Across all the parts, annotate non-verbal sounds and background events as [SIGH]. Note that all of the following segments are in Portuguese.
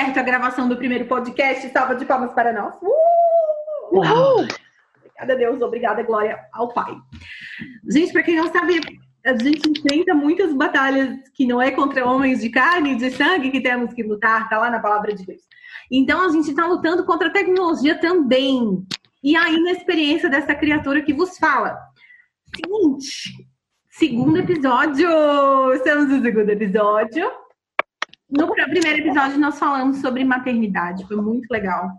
deu certo a gravação do primeiro podcast. Salva de palmas para nós. Uh! Uhul! Obrigada a Deus, obrigada, glória ao Pai. Gente, para quem não sabe, a gente enfrenta muitas batalhas que não é contra homens de carne e de sangue que temos que lutar, tá lá na palavra de Deus. Então a gente está lutando contra a tecnologia também. E aí, na experiência dessa criatura que vos fala. Seguinte, segundo episódio. Estamos no segundo episódio. No primeiro episódio, nós falamos sobre maternidade, foi muito legal.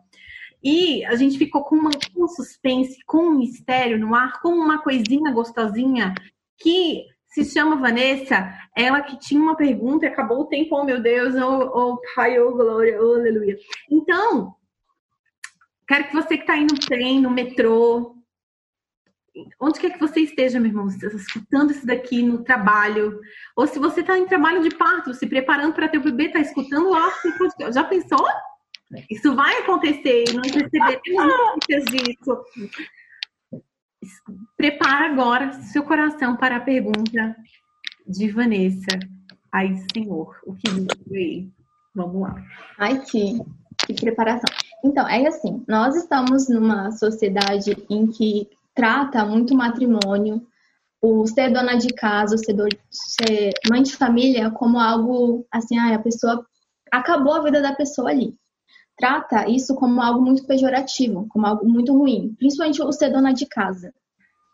E a gente ficou com, uma, com um suspense, com um mistério no ar, com uma coisinha gostosinha que se chama Vanessa, ela que tinha uma pergunta e acabou o tempo, oh meu Deus, oh, oh Pai, oh glória, oh aleluia. Então, quero que você que está aí no trem, no metrô, onde quer que você esteja, meu irmão, escutando isso daqui no trabalho, ou se você está em trabalho de parto, se preparando para ter o bebê, está escutando lá, já pensou? Isso vai acontecer e não receberemos disso. Prepara agora seu coração para a pergunta de Vanessa. Ai, Senhor, o que veio? Vamos lá. Ai, que, que preparação. Então, é assim, nós estamos numa sociedade em que trata muito matrimônio, o ser dona de casa, ser, do, ser mãe de família como algo assim, ah, a pessoa acabou a vida da pessoa ali trata isso como algo muito pejorativo, como algo muito ruim, principalmente o ser dona de casa.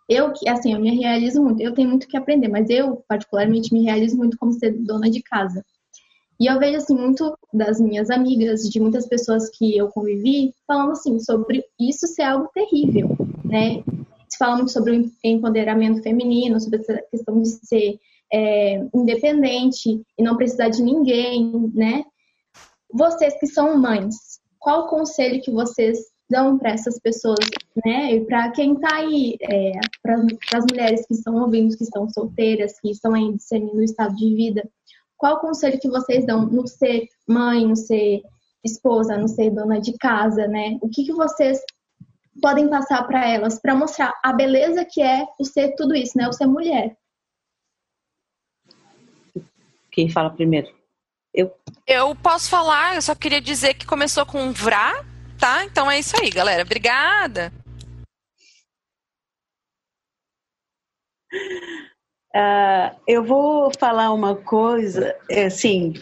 Eu, assim, eu me realizo muito, eu tenho muito que aprender, mas eu, particularmente, me realizo muito como ser dona de casa. E eu vejo, assim, muito das minhas amigas, de muitas pessoas que eu convivi, falando, assim, sobre isso ser algo terrível, né? Se fala muito sobre o empoderamento feminino, sobre essa questão de ser é, independente e não precisar de ninguém, né? Vocês que são mães, qual o conselho que vocês dão para essas pessoas, né? E para quem está aí, é, para as mulheres que estão ouvindo, que estão solteiras, que estão aí discernindo o estado de vida, qual o conselho que vocês dão no ser mãe, no ser esposa, no ser dona de casa, né? O que, que vocês podem passar para elas para mostrar a beleza que é o ser tudo isso, né? O ser mulher. Quem fala primeiro? Eu. Eu posso falar, eu só queria dizer que começou com um vrá, tá? Então é isso aí, galera. Obrigada. Uh, eu vou falar uma coisa, é, assim,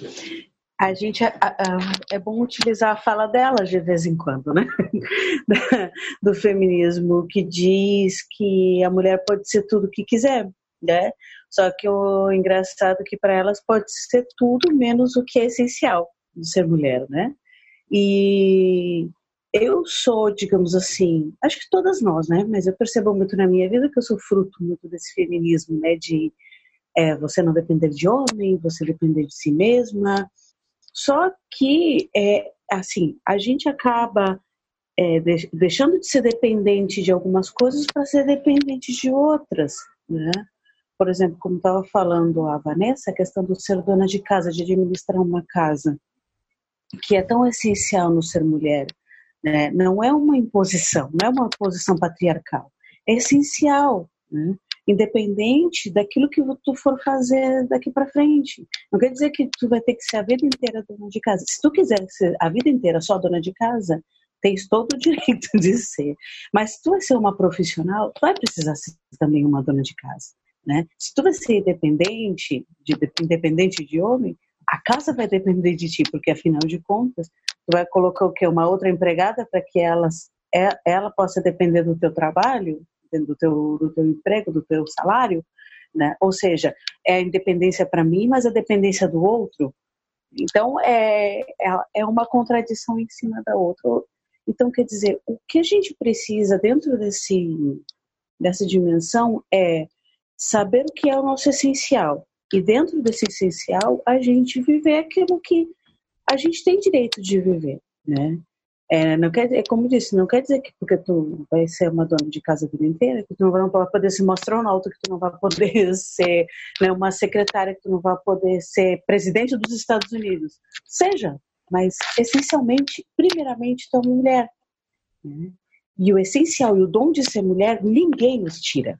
a gente é bom utilizar a fala dela de vez em quando, né? [LAUGHS] Do feminismo que diz que a mulher pode ser tudo o que quiser, né? Só que o engraçado é que para elas pode ser tudo menos o que é essencial de ser mulher, né? E eu sou, digamos assim, acho que todas nós, né? Mas eu percebo muito na minha vida que eu sou fruto muito desse feminismo, né? De é, você não depender de homem, você depender de si mesma. Só que, é, assim, a gente acaba é, deixando de ser dependente de algumas coisas para ser dependente de outras, né? por exemplo, como estava falando a Vanessa, a questão do ser dona de casa, de administrar uma casa, que é tão essencial no ser mulher, né? não é uma imposição, não é uma posição patriarcal, é essencial, né? Independente daquilo que tu for fazer daqui para frente. Não quer dizer que tu vai ter que ser a vida inteira dona de casa. Se tu quiser ser a vida inteira só dona de casa, tens todo o [LAUGHS] direito de ser. Mas se tu vai ser uma profissional, tu vai precisar ser também uma dona de casa. Né? Se tu vai ser independente, de, independente de homem, a casa vai depender de ti, porque afinal de contas, tu vai colocar o que uma outra empregada para que elas, é, ela possa depender do teu trabalho, do teu, do teu emprego, do teu salário, né? Ou seja, é a independência para mim, mas a dependência do outro. Então é, é, é uma contradição em cima da outra. Então quer dizer, o que a gente precisa dentro desse dessa dimensão é saber o que é o nosso essencial. E dentro desse essencial, a gente viver aquilo que a gente tem direito de viver, né? É, não quer, é como disse, não quer dizer que porque tu vai ser uma dona de casa a vida inteira, que tu não vai poder ser uma astronauta, que tu não vai poder [LAUGHS] ser né, uma secretária, que tu não vai poder ser presidente dos Estados Unidos. Seja, mas essencialmente, primeiramente, tu é uma mulher. Né? E o essencial e o dom de ser mulher, ninguém nos tira.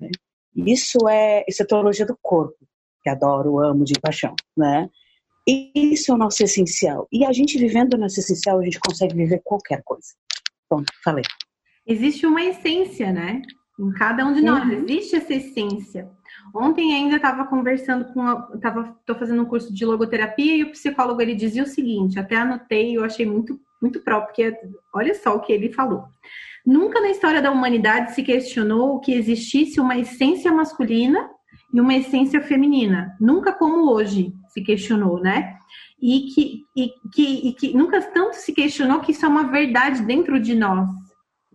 Né? Isso é, isso é teologia do corpo, que adoro, amo de paixão, né? Isso é o nosso essencial. E a gente vivendo nosso essencial, a gente consegue viver qualquer coisa. Pronto, falei. Existe uma essência, né? Em cada um de nós uhum. existe essa essência. Ontem ainda estava conversando com, tava, tô fazendo um curso de logoterapia e o psicólogo ele dizia o seguinte, até anotei, eu achei muito muito próprio, porque olha só o que ele falou. Nunca na história da humanidade se questionou que existisse uma essência masculina e uma essência feminina. Nunca como hoje se questionou, né? E que, e, que, e que nunca tanto se questionou que isso é uma verdade dentro de nós.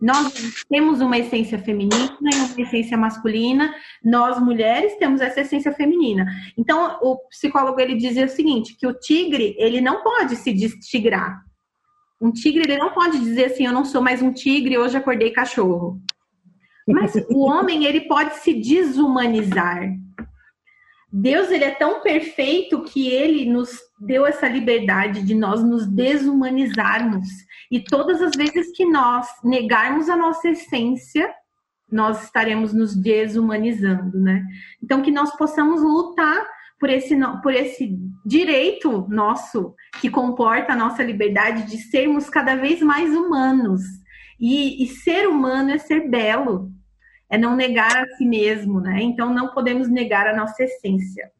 Nós temos uma essência feminina e uma essência masculina. Nós mulheres temos essa essência feminina. Então, o psicólogo ele dizia o seguinte, que o tigre, ele não pode se destigrar. Um tigre, ele não pode dizer assim, eu não sou mais um tigre, hoje acordei cachorro. Mas o [LAUGHS] homem, ele pode se desumanizar. Deus, ele é tão perfeito que ele nos deu essa liberdade de nós nos desumanizarmos. E todas as vezes que nós negarmos a nossa essência, nós estaremos nos desumanizando, né? Então, que nós possamos lutar por esse, por esse direito nosso que comporta a nossa liberdade de sermos cada vez mais humanos. E, e ser humano é ser belo, é não negar a si mesmo, né? Então não podemos negar a nossa essência.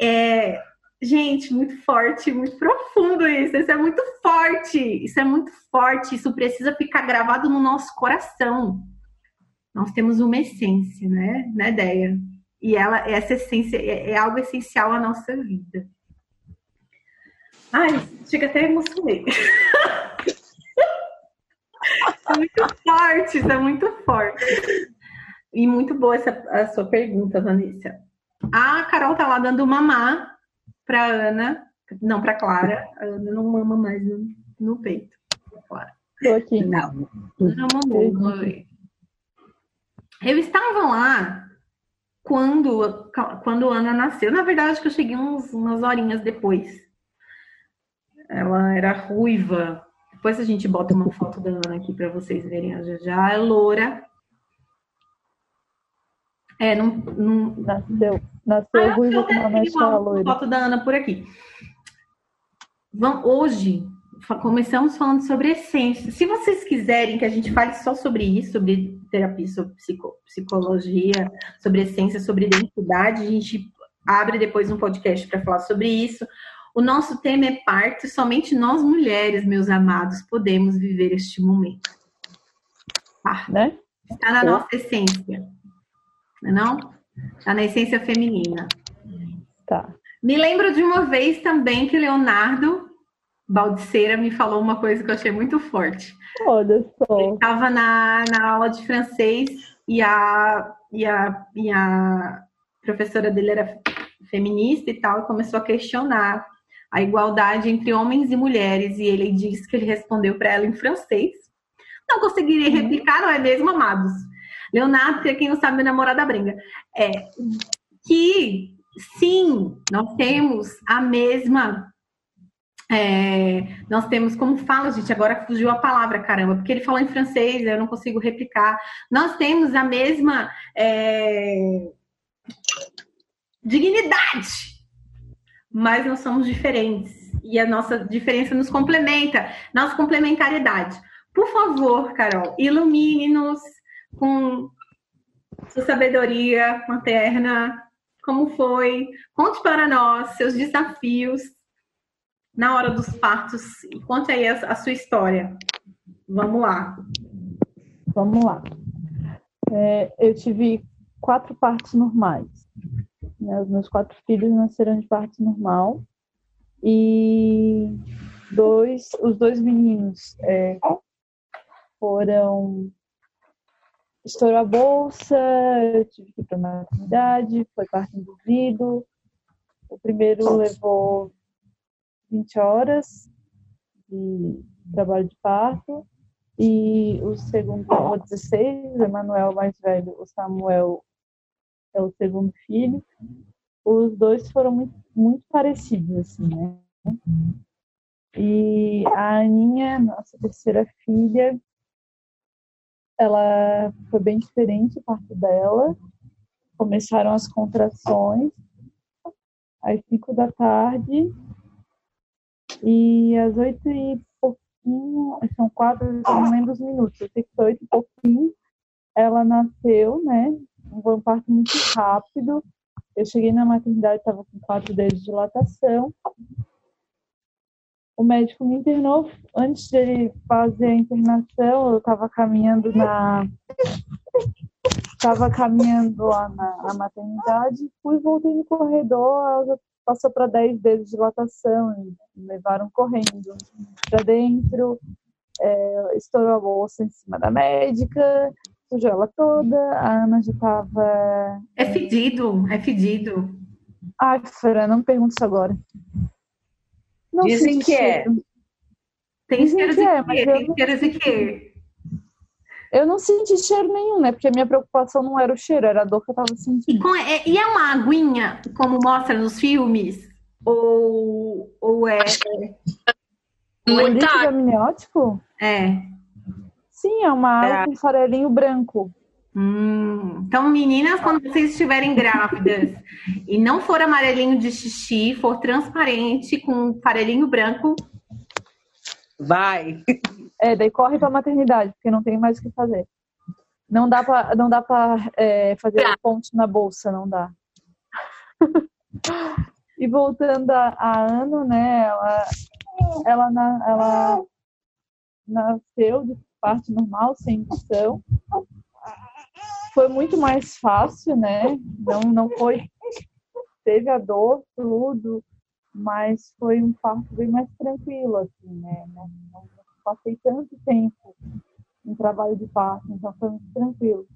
É, gente, muito forte, muito profundo isso. Isso é muito forte. Isso é muito forte. Isso precisa ficar gravado no nosso coração. Nós temos uma essência, né? Né, ideia. E ela, essa essência é, é algo essencial à nossa vida. Ai, chega até emocionei. é [LAUGHS] muito forte, isso é muito forte. E muito boa essa a sua pergunta, Vanessa. A Carol tá lá dando mamar para Ana, não para Clara. A Ana não mama mais no, no peito. Clara. Tô aqui. Não. Não mamou. Eu estava lá quando quando Ana nasceu. Na verdade, acho que eu cheguei uns, umas horinhas depois. Ela era ruiva. Depois a gente bota uma foto da Ana aqui para vocês verem. Já já é loura. É, não. não... Nasceu, nasceu ah, ruiva com uma mecha loira. foto da Ana por aqui. Vamos, hoje, começamos falando sobre essência. Se vocês quiserem que a gente fale só sobre isso, sobre terapia, sobre psico, psicologia, sobre essência, sobre identidade, a gente abre depois um podcast para falar sobre isso. O nosso tema é parte, somente nós mulheres, meus amados, podemos viver este momento. Tá? Né? Está na nossa essência não é não? Tá na essência feminina. Tá. Me lembro de uma vez também que Leonardo Baldiceira me falou uma coisa que eu achei muito forte. Olha só. Ele estava na, na aula de francês e a, e, a, e a professora dele era feminista e tal, e começou a questionar a igualdade entre homens e mulheres, e ele disse que ele respondeu para ela em francês. Não conseguiria uhum. replicar, não é mesmo, amados? Leonardo, que é quem não sabe, meu namorado brinca. É, que sim, nós temos a mesma. É, nós temos, como fala, gente, agora fugiu a palavra, caramba, porque ele falou em francês, eu não consigo replicar. Nós temos a mesma é, dignidade, mas nós somos diferentes. E a nossa diferença nos complementa, nossa complementariedade. Por favor, Carol, ilumine-nos com sua sabedoria materna, como foi? Conte para nós seus desafios na hora dos partos e conte aí a, a sua história. Vamos lá. Vamos lá. É, eu tive quatro partos normais. Né? Os meus quatro filhos nasceram de parto normal e dois, os dois meninos é, foram estourou a bolsa, eu tive que ir para a maternidade, foi parto induzido. O primeiro levou 20 horas de trabalho de parto e o segundo levou 16, o Emanuel mais velho, o Samuel é o segundo filho. Os dois foram muito, muito parecidos, assim, né? E a Aninha, nossa terceira filha, ela foi bem diferente a parte dela. Começaram as contrações às cinco da tarde às oito e pouquinho, são quatro, não lembro os minutos, eu sei que foi oito e pouquinho, ela nasceu, né? Foi um parto muito rápido. Eu cheguei na maternidade, estava com quatro dedos de dilatação. O médico me internou. Antes de ele fazer a internação, eu estava caminhando na. Estava caminhando lá na, na, maternidade, fui voltei no corredor, ela passou para 10 dedos de dilatação, me levaram correndo para dentro, é, estourou a bolsa em cima da médica, sujou ela toda, a Ana já tava. É fedido, é fedido. Ai, Fran, não me pergunte isso agora. Não Dizem que é. Tem cheiro de é, quê? Tem cheiro de quê? Eu não senti cheiro nenhum, né? Porque a minha preocupação não era o cheiro, era a dor que eu tava sentindo. E, com, é, e é uma aguinha, como mostra nos filmes? Ou, ou é. O líquido amniótico? É. Sim, é uma água é. com farelinho branco. Hum, então, meninas, quando vocês estiverem grávidas e não for amarelinho de xixi, for transparente com farelinho branco, vai. É, daí corre para maternidade, porque não tem mais o que fazer. Não dá para não dá para é, fazer tá. ponte na bolsa, não dá. [LAUGHS] e voltando a, a Ana, né? Ela ela, ela nasceu de parte normal, sem indução. Foi muito mais fácil, né? Não, não foi. [LAUGHS] Teve a dor, tudo, mas foi um parto bem mais tranquilo, assim, né? Não, não, não passei tanto tempo em trabalho de parto, então foi muito tranquilo.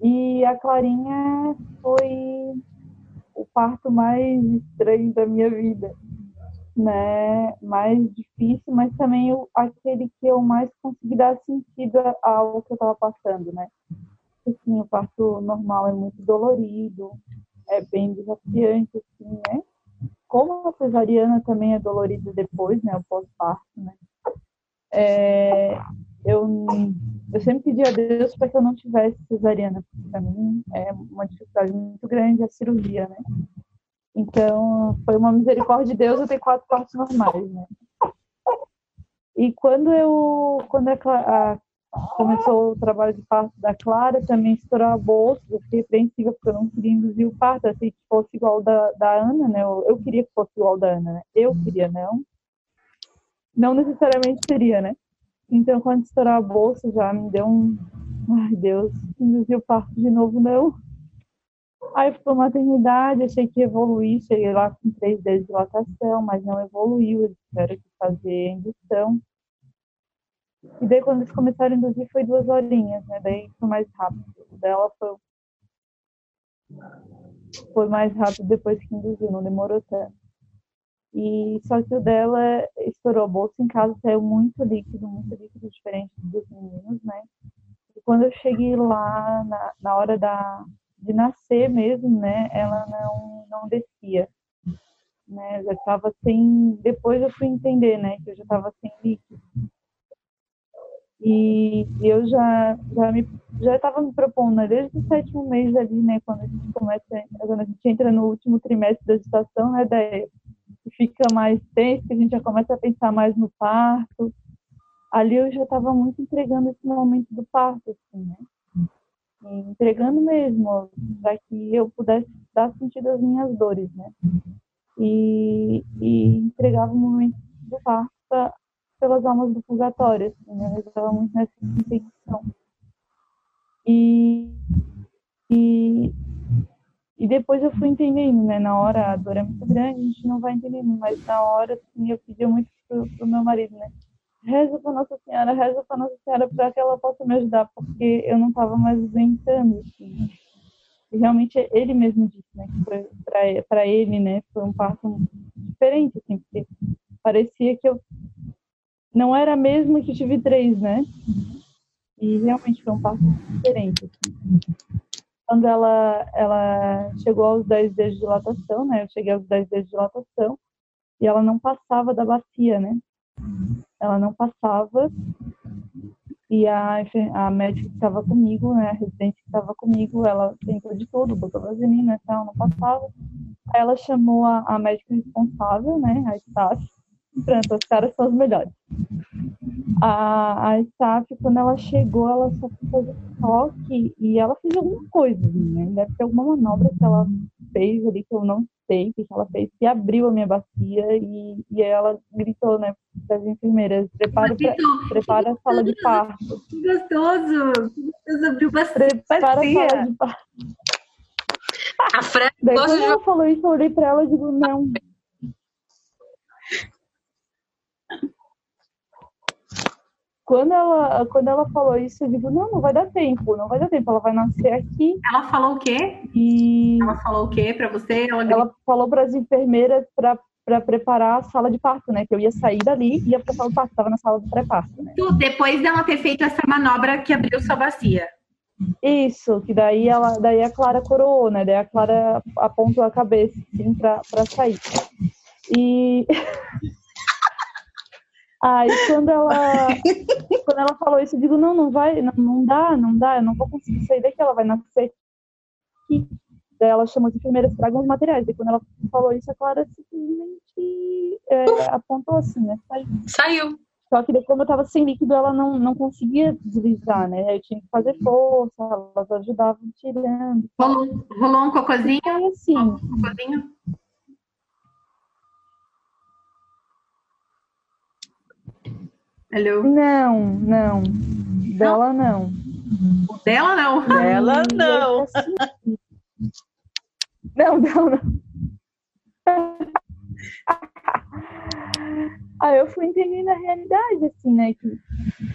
E a Clarinha foi o parto mais estranho da minha vida né, mais difícil, mas também o, aquele que eu mais consegui dar sentido ao que eu estava passando, né? Assim, o parto normal é muito dolorido, é bem desafiante, assim, né? Como a cesariana também é dolorida depois, né, o pós-parto, né? É, eu, eu sempre pedi a Deus para que eu não tivesse cesariana, porque para mim é uma dificuldade muito grande a cirurgia, né? Então, foi uma misericórdia de Deus eu ter quatro partos normais, né? E quando eu, quando a, a, começou o trabalho de parto da Clara, também estourou a bolsa, eu fiquei apreensiva porque eu não queria induzir o parto, assim, que fosse igual da, da Ana, né? Eu, eu queria que fosse igual da Ana, né? Eu queria, não. Não necessariamente seria, né? Então, quando estourou a bolsa, já me deu um. Ai, Deus, induzir o parto de novo, não. Aí fui para maternidade, achei que ia cheguei lá com três dias de dilatação, mas não evoluiu, eles tiveram que fazer indução. E daí quando eles começaram a induzir foi duas horinhas, né? Daí foi mais rápido. O dela foi, foi mais rápido depois que induziu, não demorou tanto. E só que o dela estourou a bolsa em casa, saiu muito líquido, muito líquido diferente dos meninos, né? E quando eu cheguei lá na, na hora da, de nascer mesmo, né, ela não, não descia. Né, já estava sem. Depois eu fui entender, né, que eu já estava sem líquido. E eu já já me já estava me propondo né, desde o sétimo mês ali, né, quando a gente começa, quando a gente entra no último trimestre da gestação, né, daí fica mais tenso, que a gente já começa a pensar mais no parto. Ali eu já estava muito entregando esse momento do parto, assim, né? Entregando mesmo, para que eu pudesse dar sentido às minhas dores, né? E, e entregava o momento do parto pelas almas do purgatório, assim, né? eu estava muito nessa intenção. E, e, e depois eu fui entendendo, né? Na hora a dor é muito grande, a gente não vai entendendo, mas na hora, assim, eu pedi muito pro, pro meu marido, né? Reza para Nossa Senhora, reza para Nossa Senhora para que ela possa me ajudar, porque eu não estava mais aguentando, assim. E realmente ele mesmo disse, né, que para ele, né, foi um parto diferente, assim, porque parecia que eu não era mesmo que eu tive três, né? E realmente foi um parto diferente. Assim. Quando ela, ela chegou aos 10 dias de dilatação, né? Eu cheguei aos 10 dias de dilatação e ela não passava da bacia, né? Ela não passava e a, a médica que estava comigo, né, a residente que estava comigo, ela tentou de tudo, botou vaselina e tal, não passava. Aí ela chamou a, a médica responsável, né, a staff, pronto, os caras são os melhores. A, a Staff, quando ela chegou, ela só fez toque e ela fez alguma coisa, né? Deve ter alguma manobra que ela fez ali que eu não sei o que ela fez, que abriu a minha bacia e, e ela gritou, né, para as enfermeiras, prepara, pra, prepara a sala de parto. Que gostoso! Que abriu bastante Prepara a sala de parto. A Fran Daí quando ela falou isso, eu olhei pra ela e digo, não. Quando ela, quando ela falou isso, eu digo, não, não vai dar tempo, não vai dar tempo. Ela vai nascer aqui Ela falou o quê? e Ela falou o quê pra você? Ela, ela falou para as enfermeiras para para preparar a sala de parto, né? Que eu ia sair dali e ia para a sala de parto, estava na sala do pré-parto, né? depois dela ter feito essa manobra que abriu sua bacia. Isso, que daí ela, daí a Clara coroou, né? Daí a Clara apontou a cabeça assim para sair. E [LAUGHS] aí quando ela [LAUGHS] quando ela falou isso, eu digo, não, não vai, não, não dá, não dá, eu não vou conseguir sair daqui, ela vai nascer aqui. Daí ela chamou as enfermeiras, tragam os materiais. E quando ela falou isso, a Clara simplesmente é, apontou assim, né? Saiu. Saiu. Só que daí, como eu tava sem líquido, ela não, não conseguia deslizar, né? Eu tinha que fazer força, elas ajudavam tirando. Rolou, rolou um cocôzinho? E assim, Um cocôzinho? Hello? não, não. Dela não. O dela não. Ela não. Não, não, não. [LAUGHS] Aí eu fui entendendo a realidade, assim, né? Que,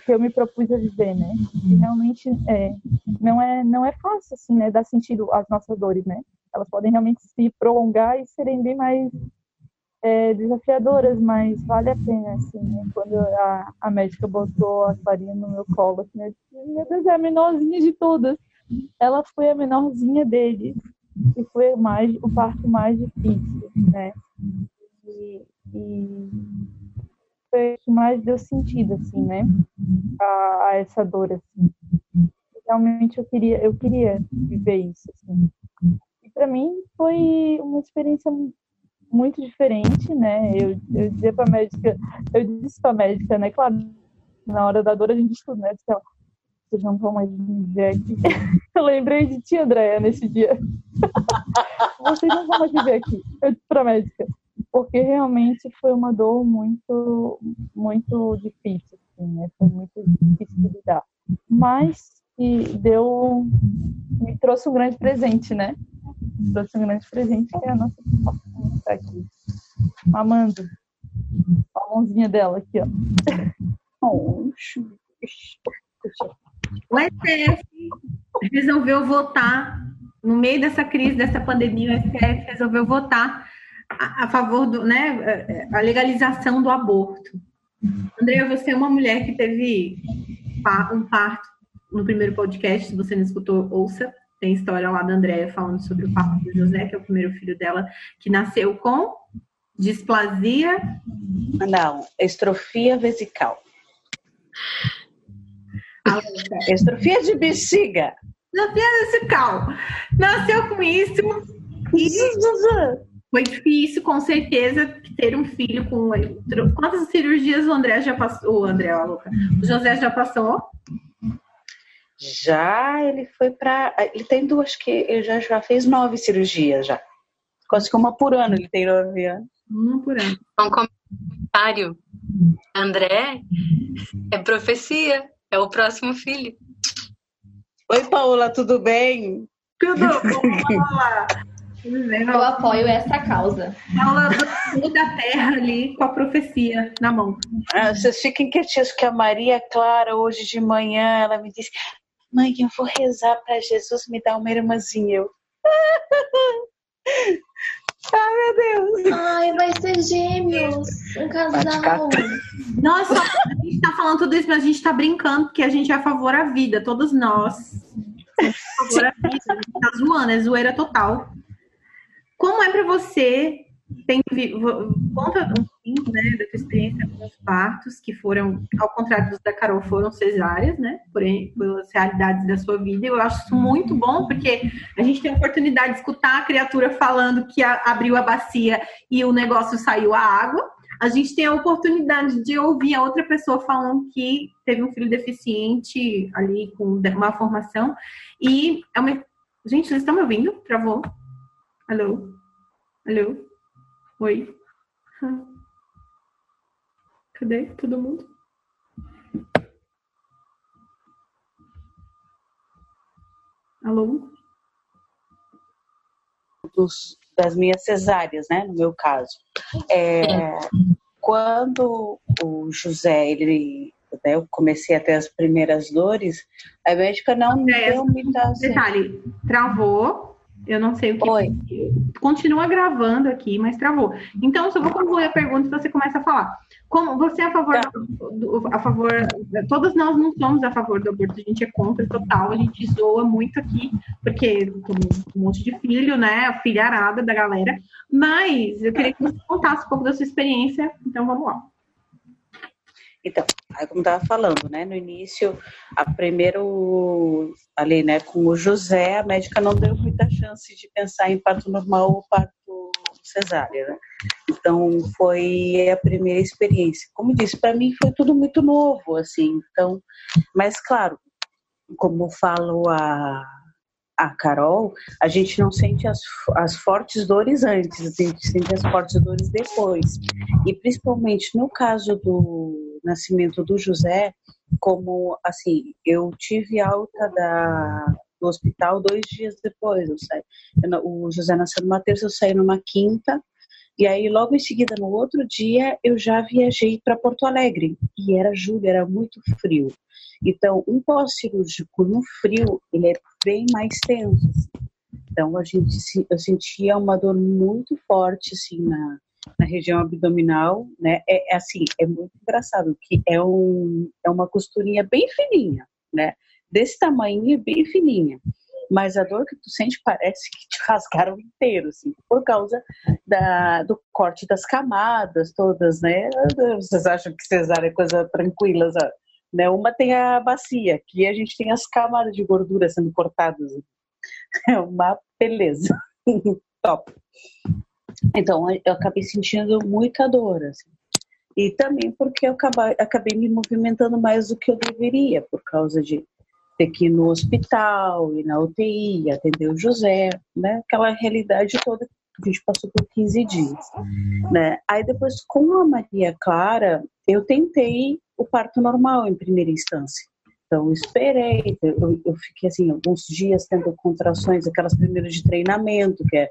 que eu me propus a viver, né? Que realmente é, não, é, não é fácil, assim, né? Dar sentido às nossas dores, né? Elas podem realmente se prolongar e serem bem mais é, desafiadoras, mas vale a pena, assim, né? Quando a, a médica botou a farinha no meu colo, assim, eu disse, meu Deus, é a menorzinha de todas. Ela foi a menorzinha dele e foi mais, o parto mais difícil, né? E, e foi o que mais deu sentido, assim, né? A, a essa dor, assim. Realmente eu queria, eu queria viver isso, assim. E para mim foi uma experiência muito diferente, né? Eu, eu dizia pra médica, eu disse pra médica, né? Claro, na hora da dor a gente estuda, né? Ela, vocês não vão mais me ver aqui. [LAUGHS] Eu lembrei de ti, Andréia, nesse dia. [LAUGHS] Vocês não vão mais me ver aqui. Eu disse pra médica. Porque realmente foi uma dor muito, muito difícil, assim, né? Foi muito difícil de lidar. Mas que deu, me trouxe um grande presente, né? Me trouxe um grande presente que é a nossa que está aqui. Mamando. A mãozinha dela aqui, ó. [LAUGHS] O STF resolveu votar, no meio dessa crise, dessa pandemia, o STF resolveu votar a, a favor do, né, a legalização do aborto. Andréa, você é uma mulher que teve um parto no primeiro podcast, se você não escutou, ouça. Tem história lá da Andréa falando sobre o parto do José, que é o primeiro filho dela, que nasceu com displasia. Não, estrofia vesical. Estrofia de bexiga. Displasia vesical. Nasceu com isso e foi difícil, com certeza, ter um filho com. Quantas cirurgias o André já passou? O André, ó, louca. O José já passou? Já ele foi para. Ele tem duas que ele já, já fez nove cirurgias já. Quase que uma por ano ele tem nove anos. Um por ano. Um comentário. André é profecia. É o próximo filho. Oi, Paola, tudo bem? Tudo bom, [LAUGHS] lá. Tudo bem, Eu apoio essa causa. Paula do da terra ali com a profecia na mão. Ah, vocês fiquem quietinhos que a Maria Clara, hoje de manhã, ela me disse: Mãe, eu vou rezar para Jesus me dar uma irmãzinha. Eu. [LAUGHS] ah, meu Deus! Ai, vai ser gêmeos. Um casal. Nossa, a gente tá falando tudo isso, mas a gente tá brincando, porque a gente é a favor à vida, todos nós. A favor à vida. A gente tá zoando, é zoeira total. Como é pra você? Tem, conta um pouquinho, né, da tua experiência com os partos, que foram, ao contrário dos da Carol, foram cesáreas, né? Porém, pelas realidades da sua vida. Eu acho isso muito bom, porque a gente tem a oportunidade de escutar a criatura falando que a- abriu a bacia e o negócio saiu a água. a gente tem a oportunidade de ouvir a outra pessoa falando que teve um filho deficiente ali com uma formação. E é uma. Gente, vocês estão me ouvindo? Travou? Alô? Alô? Oi? [LAUGHS] Cadê todo mundo? Alô? Dos, das minhas cesáreas, né? No meu caso. É, quando o José, ele, né, eu comecei a ter as primeiras dores, a médica não É, deu muita... Detalhe, travou. Eu não sei o que. Oi. Continua gravando aqui, mas travou. Então, só vou concluir a pergunta e você começa a falar. Como você é a favor, Tá. do, a favor, todas nós não somos a favor do aborto, a gente é contra total, a gente zoa muito aqui, porque tem um monte de filho, né, a filharada da galera, mas eu queria que você contasse um pouco da sua experiência, então vamos lá. Então, como estava falando, né? No início, a primeiro ali, né, com o José, a médica não deu muita chance de pensar em parto normal ou parto cesárea, né? Então, foi a primeira experiência. Como disse, para mim foi tudo muito novo, assim. Então, mas claro, como falou a a Carol, a gente não sente as, as fortes dores antes, a gente sente as fortes dores depois. E principalmente no caso do nascimento do José, como assim, eu tive alta da, do hospital dois dias depois. Eu saí, o José nasceu numa terça, eu saí numa quinta. E aí, logo em seguida, no outro dia, eu já viajei para Porto Alegre. E era julho, era muito frio. Então, um pós-cirúrgico no frio, ele é bem mais tenso. assim. Então, a gente, eu sentia uma dor muito forte, assim, na, na região abdominal, né? É, é assim, é muito engraçado, que é, um, é uma costurinha bem fininha, né? Desse tamanho, bem fininha. Mas a dor que tu sente parece que te [LAUGHS] rasgaram inteiro, assim, por causa da, do corte das camadas todas, né? Vocês acham que cesárea é coisa tranquila, sabe? né? Uma tem a bacia, que a gente tem as camadas de gordura sendo cortadas. [LAUGHS] É uma beleza. [LAUGHS] Top. Então, eu acabei sentindo muita dor, assim. E também porque eu acabei, acabei me movimentando mais do que eu deveria, por causa de ter que ir no hospital, ir na UTI, atender o José, né? Aquela realidade toda a gente passou por 15 dias, né? Aí depois, com a Maria Clara, eu tentei o parto normal em primeira instância. Então, eu esperei, eu, eu fiquei assim, alguns dias tendo contrações, aquelas primeiras de treinamento, que é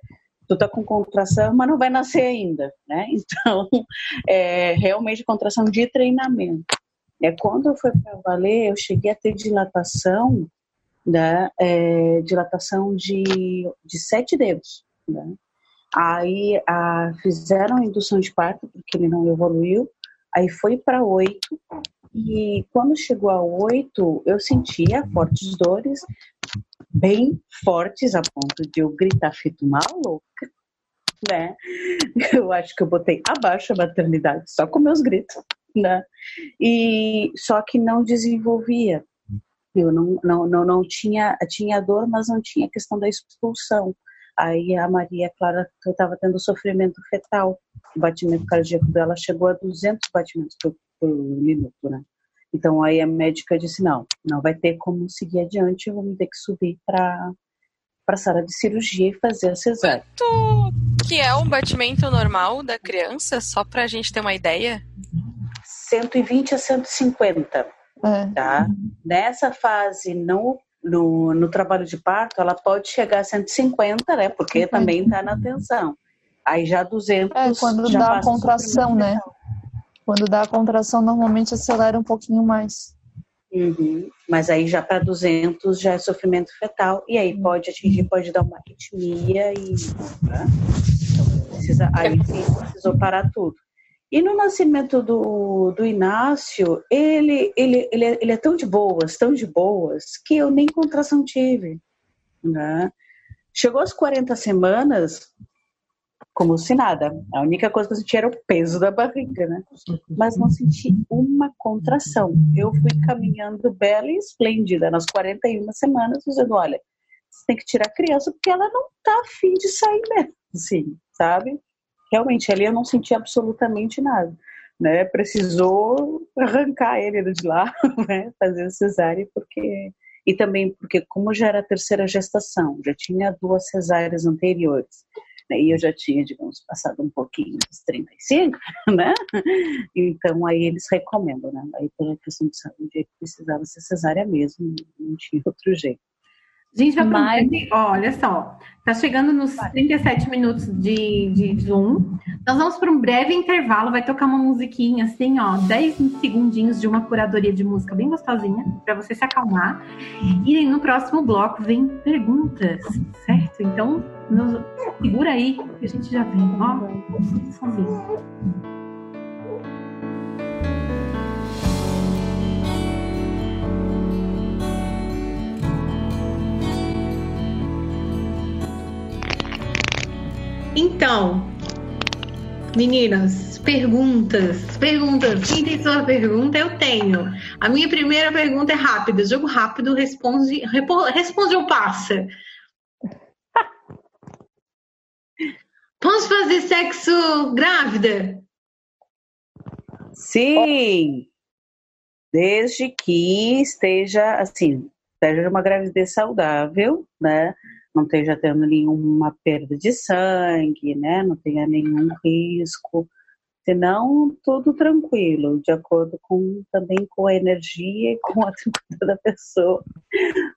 tu tá com contração, mas não vai nascer ainda, né? [LAUGHS] Então, é realmente contração de treinamento. É quando eu fui para valer, eu cheguei a ter dilatação, né? É, dilatação de, de sete dedos, né? Aí a, fizeram a indução de parto porque ele não evoluiu. Aí foi para oito e quando chegou a oito, eu sentia fortes dores, bem fortes a ponto de eu gritar feito uma louca, né? [LAUGHS] Eu acho que eu botei abaixo a maternidade só com meus gritos, né? E só que não desenvolvia. Eu não, não, não, não tinha, tinha dor, mas não tinha questão da expulsão. Aí a Maria Clara estava tendo sofrimento fetal. O batimento cardíaco dela chegou a 200 batimentos por, por minuto, né? Então aí a médica disse não, não vai ter como seguir adiante, vamos ter que subir para para sala de cirurgia e fazer a cesárea. Quanto que é um batimento normal da criança, só pra gente ter uma ideia? 120 a 150, É. tá? Nessa fase no no, no trabalho de parto, ela pode chegar a 150, né? Porque também está na tensão. Aí já 200 É, quando já dá a contração, né? Quando dá a contração, normalmente acelera um pouquinho mais. Uhum. Mas aí já para 200 já é sofrimento fetal e aí pode atingir, pode dar uma arritmia e né? Então, precisa, aí sim precisou parar tudo. E no nascimento do, do Inácio, ele, ele, ele, é, ele é tão de boas, tão de boas, que eu nem contração tive. Né? Chegou às 40 semanas, como se nada. A única coisa que eu senti era o peso da barriga, né? Mas não senti uma contração. Eu fui caminhando bela e esplêndida nas 41 semanas, dizendo: olha, você tem que tirar a criança porque ela não tá afim de sair mesmo, assim, sabe? realmente ali eu não senti absolutamente nada. Né, precisou arrancar ele de lá, [LAUGHS] né, fazer cesárea, porque e também porque como já era a terceira gestação, já tinha duas cesáreas anteriores, e eu já tinha, digamos, passado um pouquinho dos 35, [LAUGHS] né, então aí eles recomendam, né, aí pela questão de saúde precisava ser cesárea mesmo, não tinha outro jeito. Gente, vai Mas... olha só, tá chegando nos 37 minutos de, de Zoom. Nós vamos para um breve intervalo, vai tocar uma musiquinha assim, ó, 10 segundinhos de uma curadoria de música bem gostosinha, para você se acalmar. E no próximo bloco vem perguntas, certo? Então, nos... segura aí que a gente já vem, ó. Sozinho. Então, meninas, perguntas, perguntas. Quem tem sua pergunta? Eu tenho. A minha primeira pergunta é rápida. Jogo rápido, responde, responde ou passa. [LAUGHS] Posso fazer sexo grávida? Sim. Desde que esteja assim, seja uma gravidez saudável, né? Não esteja tendo nenhuma perda de sangue, né? Não tenha nenhum risco. Senão, tudo tranquilo, de acordo com também com a energia e com a [LAUGHS] temperatura da pessoa.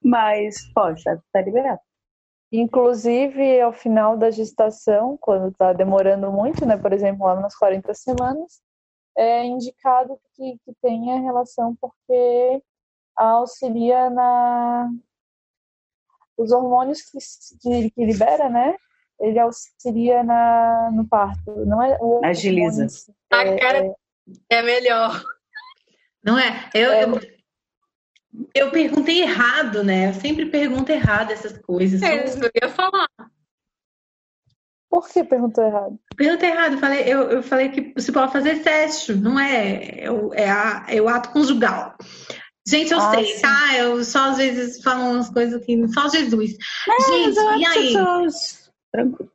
Mas, poxa, tá liberado. Inclusive, ao final da gestação, quando está demorando muito, né? Por exemplo, lá nas 40 semanas, é indicado que, que tenha relação porque auxilia na, os hormônios que, que, que libera, né? Ele auxilia na, no parto, não é? O Agiliza. A é, cara é, é melhor. Não é? Eu, é, eu, eu, perguntei errado, né? Eu sempre pergunto errado essas coisas. É isso que eu ia falar. Por que perguntou errado? Perguntei errado. Eu falei, eu, eu falei que você pode fazer sexo, não é? É é, a, é o ato conjugal. Gente, eu ah, sei, sim. tá? Eu só às vezes falo umas coisas que só Jesus. Gente, e aí? Tranquilo.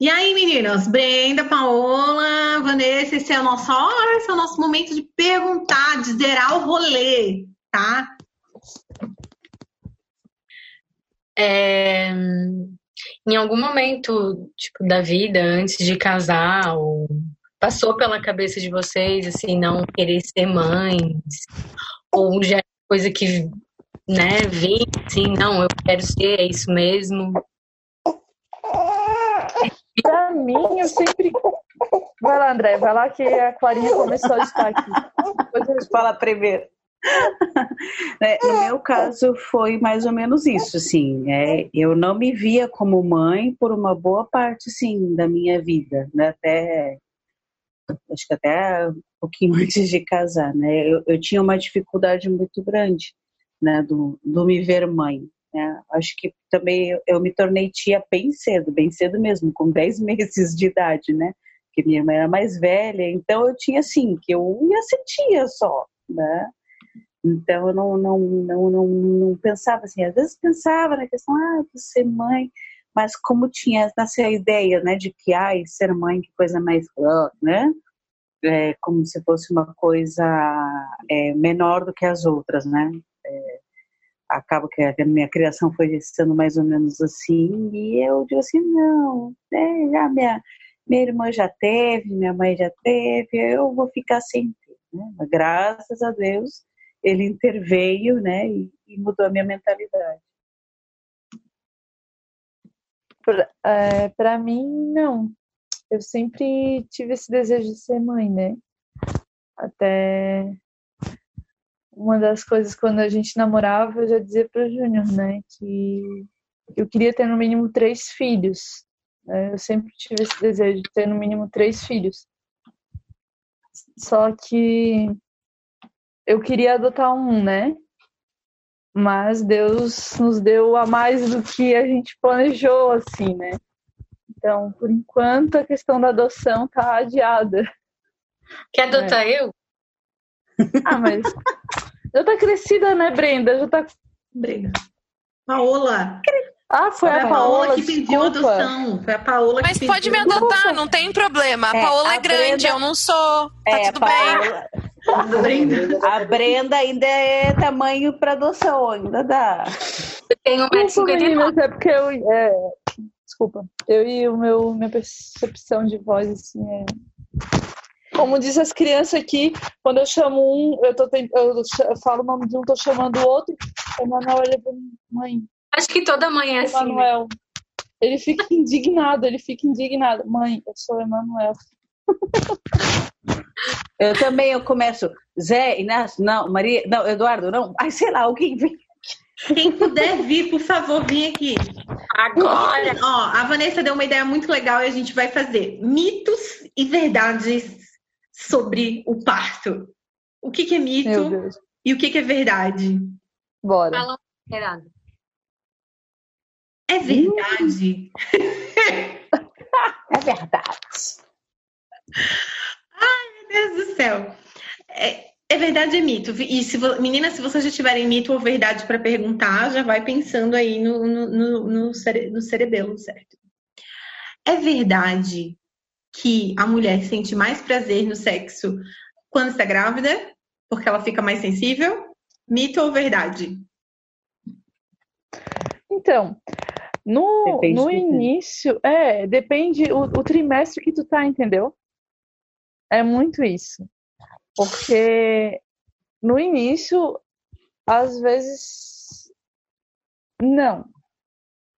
E aí, meninas? Brenda, Paola, Vanessa, esse é o nosso hora, esse é o nosso momento de perguntar, de zerar o rolê, tá? É, em algum momento, tipo, da vida, antes de casar, ou passou pela cabeça de vocês, assim, não querer ser mães, ou já é coisa que, né, vem assim, não, eu quero ser, é isso mesmo? Pra mim, eu sempre. Vai lá, André, vai lá que a Clarinha começou a estar aqui. Depois fala primeiro. É, no meu caso foi mais ou menos isso, assim, é, eu não me via como mãe por uma boa parte, sim, da minha vida, né, até acho que até um pouquinho [LAUGHS] antes de casar, né? Eu, eu tinha uma dificuldade muito grande, né, do, do me ver mãe. Né? Acho que também eu, eu, me tornei tia bem cedo, bem cedo mesmo, com 10 [LAUGHS] meses de idade, né? Porque minha irmã era mais velha, então eu tinha assim, que eu ia ser tia só, né? Então eu não, não, não, não, não pensava assim, às vezes pensava na questão, ah, de ser mãe, mas como tinha essa ideia, né, de que, ai, ser mãe, que coisa mais, né, é, como se fosse uma coisa é, menor do que as outras, né, é, que a minha criação foi sendo mais ou menos assim, e eu digo assim, não, é, já minha, minha irmã já teve, minha mãe já teve, eu vou ficar sem ter, né, graças a Deus, ele interveio, né, e, e mudou a minha mentalidade. Para é, mim, não. Eu sempre tive esse desejo de ser mãe, né? Até uma das coisas quando a gente namorava, eu já dizia para o Júnior, né, que eu queria ter no mínimo três filhos. Né? Eu sempre tive esse desejo de ter no mínimo três filhos. Só que eu queria adotar um, né? Mas Deus nos deu a mais do que a gente planejou, assim, né? Então, por enquanto, a questão da adoção tá adiada. Quer adotar é. eu? Ah, mas [LAUGHS] já tá crescida, né, Brenda? Já tá. Brenda. Paola. Ah, foi Foi a a Paola Paola que pediu desculpa. adoção. Foi a Paola Mas que pode me pediu. adotar, não tem problema. A É, Paola a é grande, Brenda- eu não sou. Tá É, tudo bem. Paola- A Brenda. A Brenda ainda é tamanho para adoção, ainda dá. Eu tenho Desculpa, 1,59m. meninas, é porque eu. é, desculpa. Eu e o meu, minha percepção de voz, assim, é. Como diz as crianças aqui, quando eu chamo um, eu, tô eu ch- eu falo o nome de um, tô chamando o outro, o Emanuel olha pra mim, mãe, Acho que toda mãe é assim. né? Emanuel. Ele fica indignado, ele fica indignado. Mãe, eu sou o Emanuel. Eu também eu começo, Zé, Inácio, não, Maria, não, Eduardo, não. Ai, sei lá, alguém vem. Quem puder vir, por favor, vem aqui. Agora! Ó, a Vanessa deu uma ideia muito legal e a gente vai fazer mitos e verdades sobre o parto. O que, que é mito e o que, que é verdade? Bora. Fala, Gerardo. [LAUGHS] É verdade É verdade. Meu Deus do céu. É, é verdade, é mito. E se vo... meninas, se vocês já tiverem mito ou verdade para perguntar, já vai pensando aí no, no, no, no, cere... no cerebelo, certo? É verdade que a mulher sente mais prazer no sexo quando está grávida, porque ela fica mais sensível? Mito ou verdade? Então, no, Depende no tempo. início, é, depende o, o trimestre que tu tá, entendeu? É muito isso. Porque no início, às vezes, não.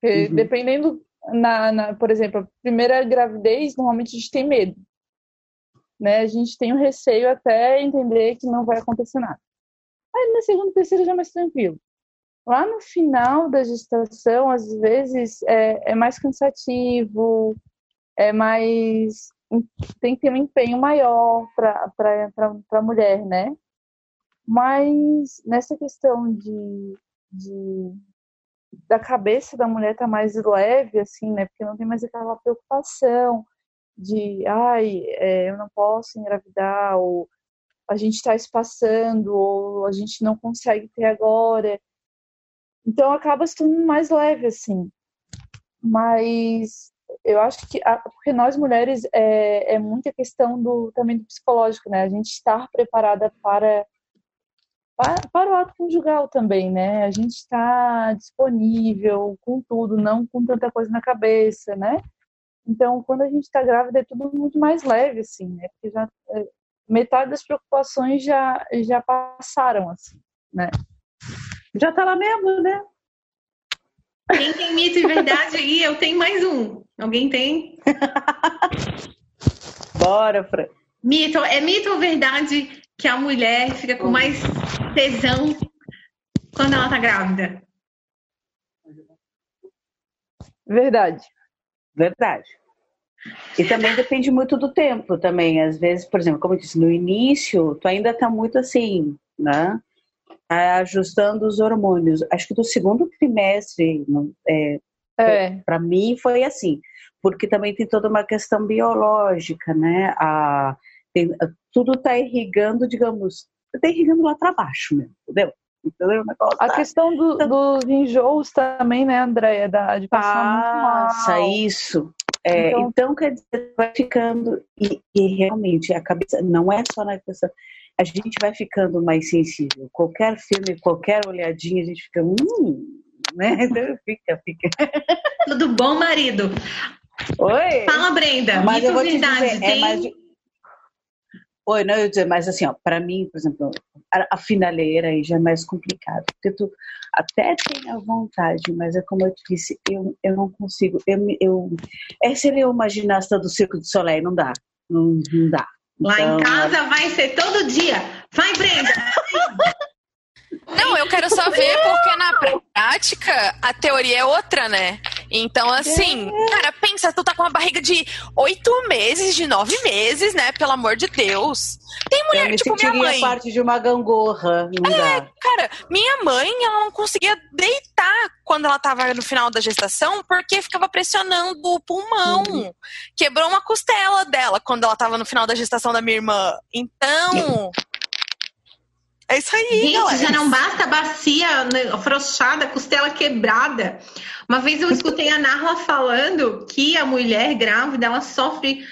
Uhum. Dependendo, na, na, por exemplo, a primeira gravidez, normalmente a gente tem medo. Né? A gente tem um receio até entender que não vai acontecer nada. Aí na segunda terceira já é mais tranquilo. Lá no final da gestação, às vezes, é, é mais cansativo, é mais. tem que ter um empenho maior para a mulher, né? Mas nessa questão de, de da cabeça da mulher tá mais leve, assim, né? Porque não tem mais aquela preocupação de, ai, é, eu não posso engravidar, ou a gente está espaçando, ou a gente não consegue ter agora. Então acaba se tornando mais leve, assim. Mas eu acho que, a- porque nós mulheres, é, é muita questão do, também do psicológico, né? A gente estar preparada para, para, para o ato conjugal também, né? A gente está disponível com tudo, não com tanta coisa na cabeça, né? Então, quando a gente está grávida, é tudo muito mais leve, assim, né? Porque já, é, metade das preocupações já, já passaram, assim, né? Já tá lá mesmo, né? Quem tem mito e verdade aí? Eu tenho mais um. Alguém tem? [LAUGHS] Bora, Fran. Mito, é mito ou verdade que a mulher fica com mais tesão quando ela tá grávida? Verdade. Verdade. E também depende muito do tempo também. Às vezes, por exemplo, como eu disse, no início, tu ainda tá muito assim, né? Tá Ajustando os hormônios. Acho que do segundo trimestre, é, É, para mim foi assim, porque também tem toda uma questão biológica, né? A, tem- tudo tá irrigando, digamos, tá irrigando lá para baixo mesmo, entendeu? Entendeu? A tá- questão do- dos enjoos também, né, Andréia? De passar Passa isso. É, Então- então, quer dizer, vai ficando. E, e realmente, a cabeça não é só na questão. A gente vai ficando mais sensível. Qualquer filme, qualquer olhadinha, a gente fica. Hum, né? Então, [LAUGHS] fica, fica. Tudo bom, marido? Oi! Fala, Brenda. Mas mito eu ou vou te verdade? dizer, é Tem... mais. Oi, não, eu ia dizer, mas assim, ó, pra mim, por exemplo, a, a finaleira aí já é mais complicado. Porque tu até tem a vontade, mas é como eu te disse, eu, eu não consigo. Eu, eu, é seria uma ginasta do Circo de Soleil, não dá. Não, não dá. Lá Então, em casa vai ser todo dia. Vai, Brenda! Não, eu quero só ver porque na prática a teoria é outra, né? Então, assim, cara, pensa, tu tá com uma barriga de oito meses, de nove meses, né? Pelo amor de Deus. Tem Eu mulher, me tipo, minha mãe. parte de uma gangorra, não dá. Cara, minha mãe, ela não conseguia deitar quando ela tava no final da gestação porque ficava pressionando o pulmão. Quebrou uma costela dela quando ela tava no final da gestação da minha irmã. Então. É isso aí, Gente, galera. já não basta a bacia né, afrouxada, costela quebrada. Uma vez eu escutei a Narla falando que a mulher grávida ela sofre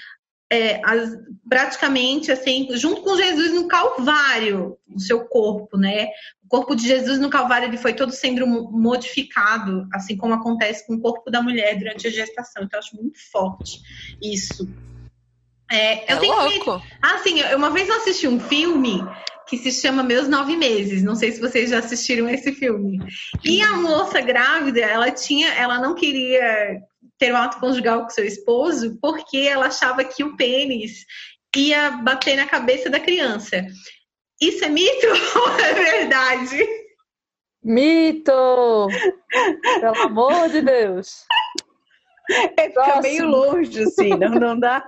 é, as- praticamente assim, junto com Jesus no Calvário, no seu corpo, né? O corpo de Jesus no Calvário ele foi todo sendo mo- modificado, assim como acontece com o corpo da mulher durante a gestação. Então, eu acho muito forte isso. É, É eu tenho medo- louco. ah, sim, uma vez eu assisti um filme que se chama Meus Nove Meses. Não sei se vocês já assistiram esse filme. E a moça grávida, ela tinha, ela não queria ter um ato conjugal com seu esposo porque ela achava que o pênis ia bater na cabeça da criança. Isso é mito [LAUGHS] ou é verdade? Mito! Pelo amor de Deus. É, fica Próximo. meio longe, assim, não, não dá.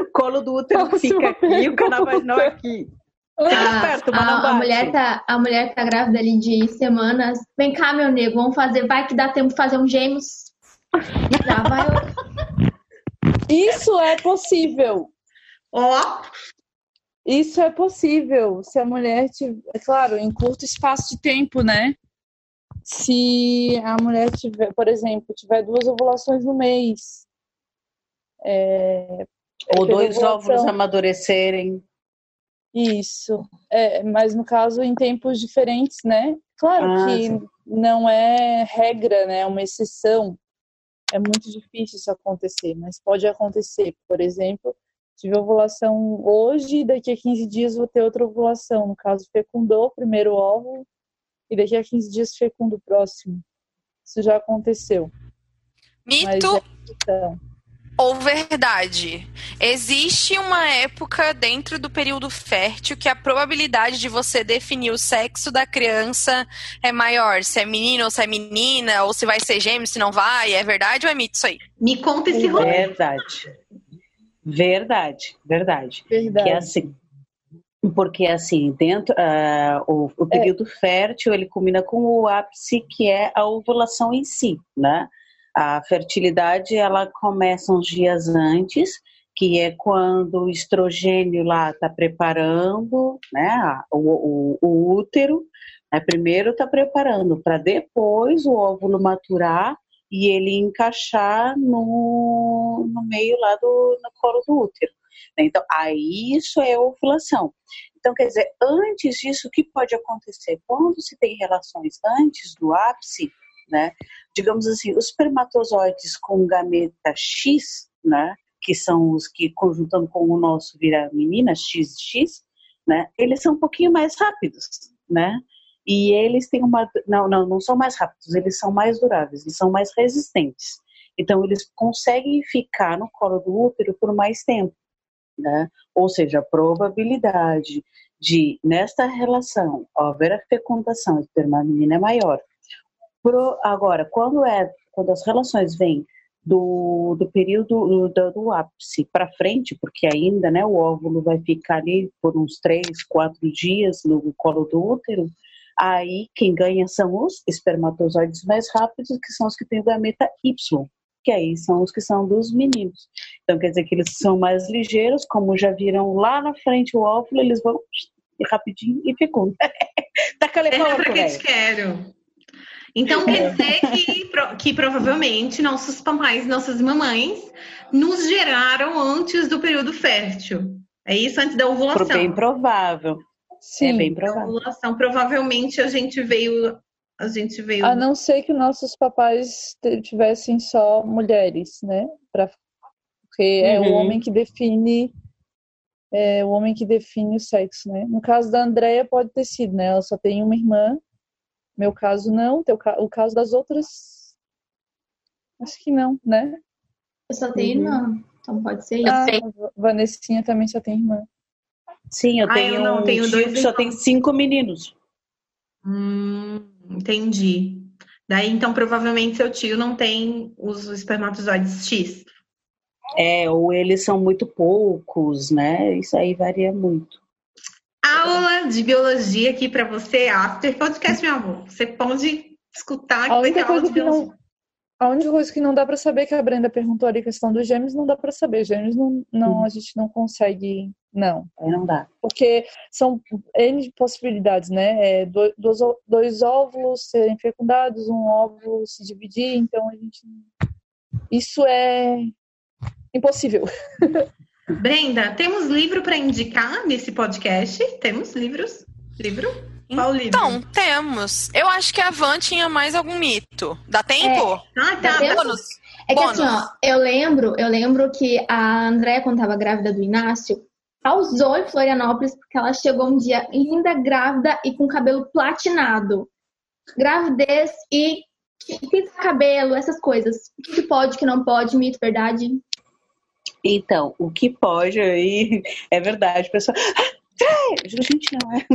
O colo do útero Próxima fica aqui, o canal vaginal é aqui. A, perto, mas não a, a mulher tá, a mulher tá grávida ali de semanas. Vem cá, meu nego, vamos fazer. Vai que dá tempo de fazer um gêmeos. Já vai. Isso é possível. Ó, Isso é possível. Se a mulher tiver, é claro, em curto espaço de tempo, né? Se a mulher tiver, por exemplo, tiver duas ovulações no mês. é, Ou pela dois ovulação. óvulos amadurecerem. Isso. É, mas no caso, em tempos diferentes, né? Claro Ah, que sim. não é regra, né? É uma exceção. É muito difícil isso acontecer, mas pode acontecer. Por exemplo, tive ovulação hoje, daqui a 15 dias vou ter outra ovulação. No caso, fecundou o primeiro óvulo e daqui a 15 dias fecunda o próximo. Isso já aconteceu. Mas Mito é então, ou verdade? Existe uma época dentro do período fértil que a probabilidade de você definir o sexo da criança é maior. Se é menino ou se é menina, ou se vai ser gêmeo, se não vai. É verdade ou é mito isso aí? me conta esse rolê. Verdade. Verdade, verdade. Que é verdade. assim. Porque assim, dentro ah, o, o período fértil ele combina com o ápice que é a ovulação em si, né? A fertilidade ela começa uns dias antes, que é quando o estrogênio lá está preparando, né? O, o, o útero, né, primeiro está preparando para depois o óvulo maturar e ele encaixar no, no meio lá do no colo do útero. Então, aí isso é ovulação. Então, quer dizer, antes disso, o que pode acontecer? Quando se tem relações antes do ápice, né? Digamos assim, os espermatozoides com gameta X, né? Que são os que, conjuntando com o nosso, vira menina, XX, né? Eles são um pouquinho mais rápidos, né? E eles têm uma. Não, não, não são mais rápidos, eles são mais duráveis, eles são mais resistentes. Então, eles conseguem ficar no colo do útero por mais tempo. Né? Ou seja, a probabilidade de, nesta relação, haver a fecundação esperma-menina é maior. Pro- agora, quando, é, quando as relações vêm do, do período do, do ápice para frente, porque ainda né, o óvulo vai ficar ali por uns três, quatro dias no colo do útero, aí quem ganha são os espermatozoides mais rápidos, que são os que têm o gameta Y, que aí são os que são dos meninos. Então quer dizer que eles são mais ligeiros, como já viram lá na frente o óvulo, eles vão rapidinho e fecundam. [LAUGHS] Taca a É levar pra que te quero. Então quer dizer que, que provavelmente nossos papais, nossas mamães nos geraram antes do período fértil. É isso antes da ovulação. bem provável. Sim. É bem Da provável. ovulação. Provavelmente a gente veio. A gente veio. A não ser que nossos papais tivessem só mulheres, né? Pra, porque é o Uhum. homem que define é o homem que define o sexo, né? No caso da Andrea pode ter sido, né? Ela só tem uma irmã. Meu caso não. Teu, ca- o caso das outras acho que não, né? Eu só tenho Uhum. irmã, então pode ser isso. Ah, sei. a Vanessinha também só tem irmã. Sim, eu Ah, tenho, eu não, tenho dois que só tem cinco meninos. Hum, entendi. Daí, então, provavelmente seu tio não tem os espermatozoides X. É, ou eles são muito poucos, né? Isso aí varia muito. Aula de biologia aqui pra você, after podcast, meu amor. Você pode escutar que A vai ter única aula coisa de que não biologia. A única coisa que não dá para saber que a Brenda perguntou ali, a questão dos gêmeos, não dá para saber. Gêmeos não, não a gente não consegue, não. Não dá. Porque são N possibilidades, né? É, do- dois, dois óvulos serem fecundados, um óvulo se dividir, então a gente. Isso é impossível. [LAUGHS] Brenda, temos livro para indicar nesse podcast? Temos livros? Livro? Qual livro? Então, temos. Eu acho que a Van tinha mais algum mito. Dá tempo? Ah, tá. Bônus. É que Bônus. assim, ó, eu lembro, eu lembro que a Andréia, quando tava grávida do Inácio, causou em Florianópolis porque ela chegou um dia linda, grávida e com cabelo platinado. Gravidez e pintar cabelo, essas coisas. O que que pode, o que não pode, mito, verdade? Então, o que pode aí [LAUGHS] é verdade, pessoal. Ah, Gente, não é.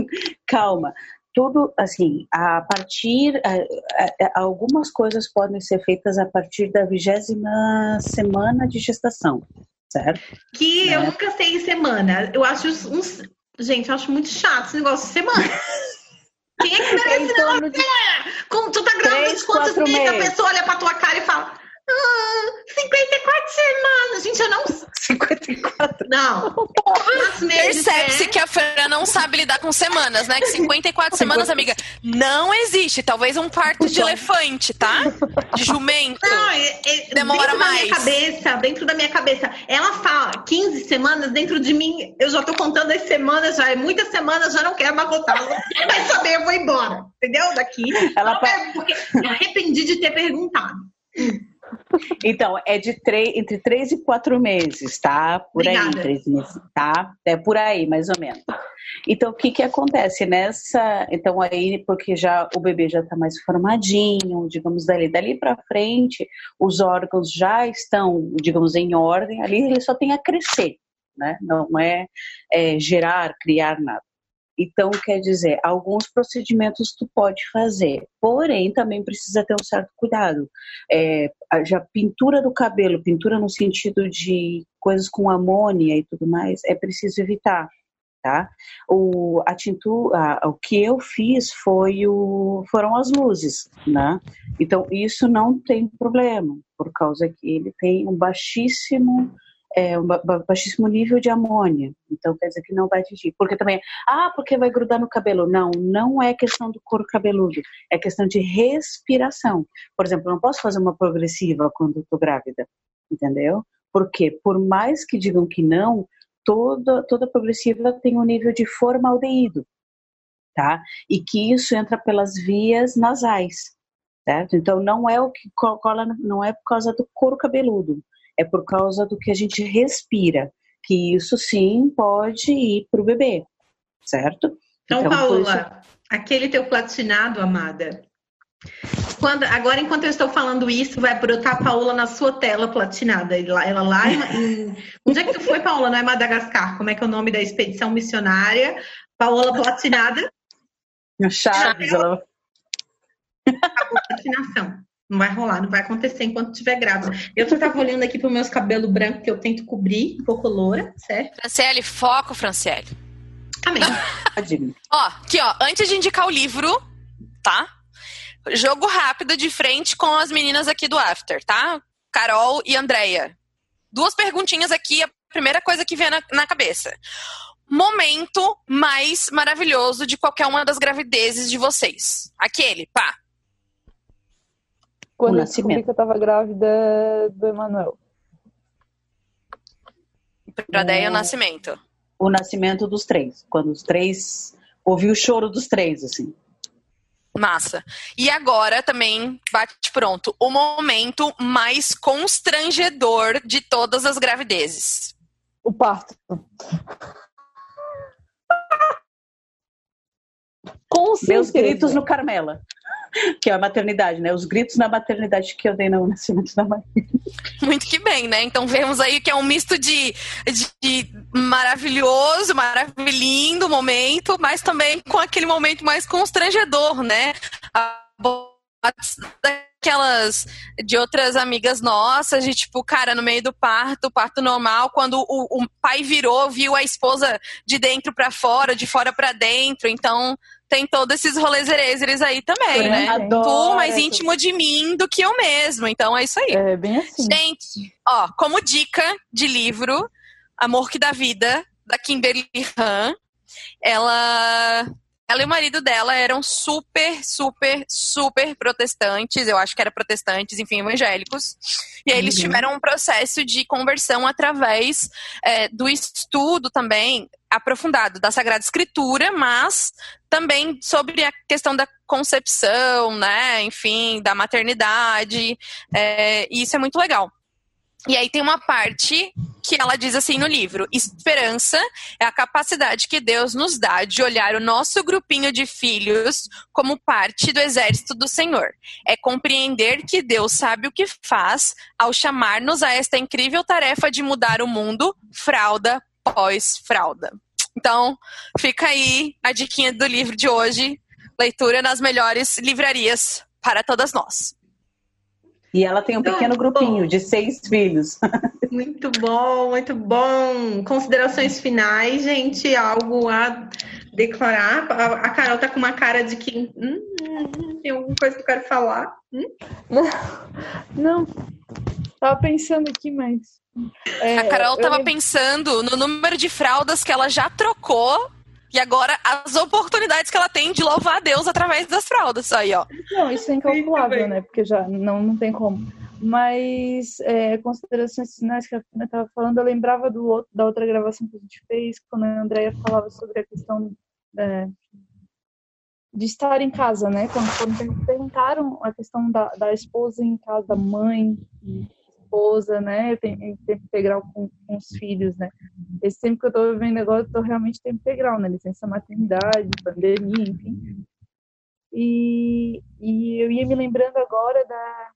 Calma. Tudo assim, a partir. a- a- a- algumas coisas podem ser feitas a partir da vigésima semana de gestação, certo? Que eu Né? nunca sei em semana. Eu acho uns. Gente, eu acho muito chato esse negócio de semana. Quem é que merece torno de Como tu tá grávida de quantos meses? A pessoa olha pra tua cara e fala. Ah, 54 semanas. Gente, eu não. 54. Não. Percebe-se é? que a Fran não sabe lidar com semanas, né? Que 54 semanas, amiga, não existe. Talvez um parto de elefante, tá? De jumento. Não, é- é- Demora dentro da minha mais. cabeça, dentro da minha cabeça, ela fala 15 semanas, dentro de mim, eu já tô contando as semanas, já é muitas semanas, já não quero mais voltar. Vai saber, eu vou embora. Entendeu? Daqui. Ela Não é porque eu arrependi de ter perguntado. Então, é de três, entre três e quatro meses, tá? Por aí, Obrigada. três meses, tá? É por aí, mais ou menos. Então, o que que acontece nessa? Então, aí, porque já o bebê já está mais formadinho, digamos, dali, dali para frente, os órgãos já estão, digamos, em ordem, ali ele só tem a crescer, né? Não é, é gerar, criar nada. Então, quer dizer, alguns procedimentos tu pode fazer, porém também precisa ter um certo cuidado. É, a- já pintura do cabelo, pintura no sentido de coisas com amônia e tudo mais, é preciso evitar, tá? O, a tintura, o que eu fiz foi o, foram as luzes, né? Então, isso não tem problema, por causa que ele tem um baixíssimo é, um ba- ba- baixíssimo nível de amônia. Então, quer dizer que não vai atingir. Porque também, ah, porque vai grudar no cabelo. Não, não é questão do couro cabeludo. É questão de respiração. Por exemplo, não posso fazer uma progressiva quando estou grávida. Entendeu? Porque, por mais que digam que não, toda, toda progressiva tem um nível de formaldeído. Tá? E que isso entra pelas vias nasais. Certo? Então, não é o que co- cola, não é por causa do couro cabeludo é por causa do que a gente respira, que isso sim pode ir para o bebê, certo? Então, por Paula, aquele teu platinado, amada. Quando, agora, enquanto eu estou falando isso, vai brotar a Paula na sua tela platinada. Ela, ela lá em, Onde é que tu foi, Paula? Não é Madagascar? Como é que é o nome da expedição missionária? Paola platinada, Chaves, ela... acabou a platinação. Não vai rolar, não vai acontecer enquanto estiver grávida. Eu só tava olhando aqui para meus cabelos brancos que eu tento cobrir, um pouco loura, certo? Franciele, foco, Franciele. Amém. [LAUGHS] Ó, aqui, ó, antes de indicar o livro, tá? Jogo rápido de frente com as meninas aqui do After, tá? Carol e Andréia. Duas perguntinhas aqui, a primeira coisa que vem na, na cabeça. Momento mais maravilhoso de qualquer uma das gravidezes de vocês. Aquele, pá. Quando O eu descobri que eu tava grávida do Emanuel. Pra Déia o É. nascimento. O nascimento dos três, quando os três... Ouvi o choro dos três, assim. Massa. E agora também bate pronto. O momento mais constrangedor de todas as gravidezes. O parto. Com Meus certeza. gritos no Carmela, [LAUGHS] que é a maternidade, né? Os gritos na maternidade que eu dei no nascimento da mãe. Muito que bem, né? Então vemos aí que é um misto de, de, de maravilhoso, maravilhindo momento, mas também com aquele momento mais constrangedor, né? A daquelas de outras amigas nossas, de tipo, cara, no meio do parto, parto normal, quando o, o pai virou, viu a esposa de dentro pra fora, de fora pra dentro, então tem todos esses rolezerezers aí também, Eu né? adoro Tu mais essa- íntimo de mim do que eu mesmo. Então é isso aí. É bem assim. Gente, ó, como dica de livro, Amor que dá Vida, da Kimberly Han, ela. Ela e o marido dela eram super, super, super protestantes. Eu acho que eram protestantes, enfim, evangélicos. E aí eles Uhum. tiveram um processo de conversão através é, do estudo também aprofundado da Sagrada Escritura, mas também sobre a questão da concepção, né? Enfim, da maternidade. É, e isso é muito legal. E aí tem uma parte que ela diz assim no livro: esperança é a capacidade que Deus nos dá de olhar o nosso grupinho de filhos como parte do exército do Senhor. É compreender que Deus sabe o que faz ao chamar-nos a esta incrível tarefa de mudar o mundo, fralda pós fralda. Então, fica aí a diquinha do livro de hoje, leitura nas melhores livrarias para todas nós. E ela tem um pequeno Muito grupinho bom. de seis filhos. [LAUGHS] Muito bom, muito bom. Considerações finais, gente, algo a declarar. A Carol tá com uma cara de que hum, hum, tem alguma coisa que eu quero falar. Não, tava pensando aqui, mas. É, A Carol eu tava lembro- pensando no número de fraldas que ela já trocou e agora as oportunidades que ela tem de louvar a Deus através das fraldas. Aí, ó. Não, isso é incalculável, né? Porque já não, não tem como. Mas é, considerações finais que a Fina estava falando, eu lembrava do outro, da outra gravação que a gente fez, quando a Andrea falava sobre a questão é, de estar em casa, né? Quando, quando per- perguntaram a questão da, da esposa em casa, da mãe, esposa, né? Tem, em tempo integral com, com os filhos, né? Esse tempo que eu tô vivendo agora, eu tô realmente em tempo integral, né? Licença maternidade, pandemia, enfim. E, e eu ia me lembrando agora da,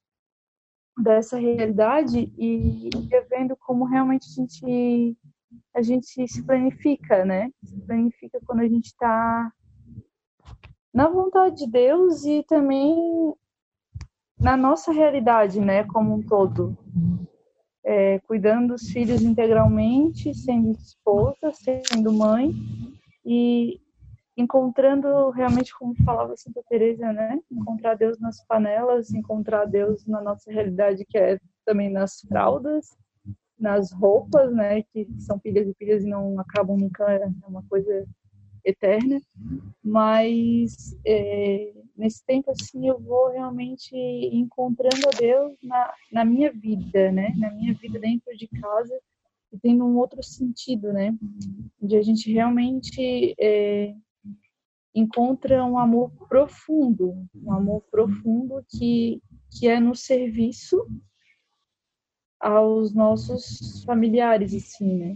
dessa realidade e ia vendo como realmente a gente, a gente se planifica, né? Se planifica quando a gente está na vontade de Deus e também na nossa realidade, né? Como um todo. É, cuidando dos filhos integralmente, sendo esposa, sendo mãe e encontrando realmente como falava Santa Teresa, né? Encontrar Deus nas panelas, encontrar Deus na nossa realidade que é também nas fraldas, nas roupas, né? Que são pilhas e pilhas e não acabam nunca, é uma coisa eterna. Mas é, nesse tempo assim eu vou realmente encontrando a Deus na, na minha vida, né? Na minha vida dentro de casa e tendo um outro sentido, né? De a gente realmente é, encontra um amor profundo, um amor profundo que, que é no serviço aos nossos familiares, assim, né?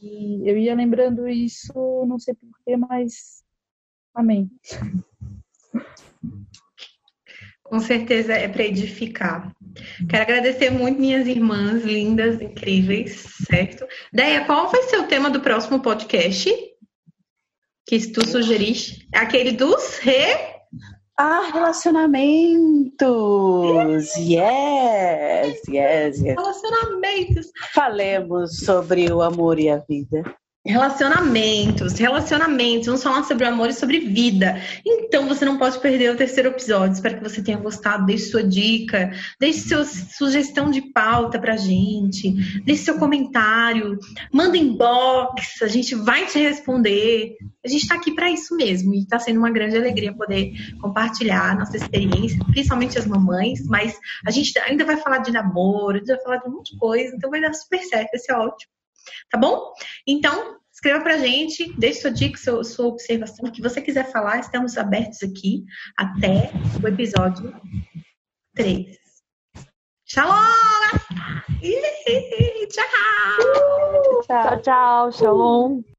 E eu ia lembrando isso, não sei porquê, mas amém. Com certeza é para edificar. Quero agradecer muito minhas irmãs lindas, incríveis, certo? Deia, qual vai ser o tema do próximo podcast? Que tu sugeriste? Aquele dos re... Ah, relacionamentos! Yes, yes, yes. relacionamentos. Falemos sobre o amor e a vida. Relacionamentos, relacionamentos. Vamos falar sobre o amor e sobre vida. Então você não pode perder o terceiro episódio. Espero que você tenha gostado. Deixe sua dica, deixe sua sugestão de pauta pra gente, deixe seu comentário, manda inbox, a gente vai te responder. A gente tá aqui para isso mesmo e tá sendo uma grande alegria poder compartilhar nossa experiência, principalmente as mamães, mas a gente ainda vai falar de namoro, a gente vai falar de um monte de coisa, então vai dar super certo, vai ser ótimo. Tá bom? Então, escreva pra gente, deixe sua dica, sua, sua observação, o que você quiser falar, estamos abertos aqui até o episódio 3. Shalom! Tchau! Tchau, tchau, shalom.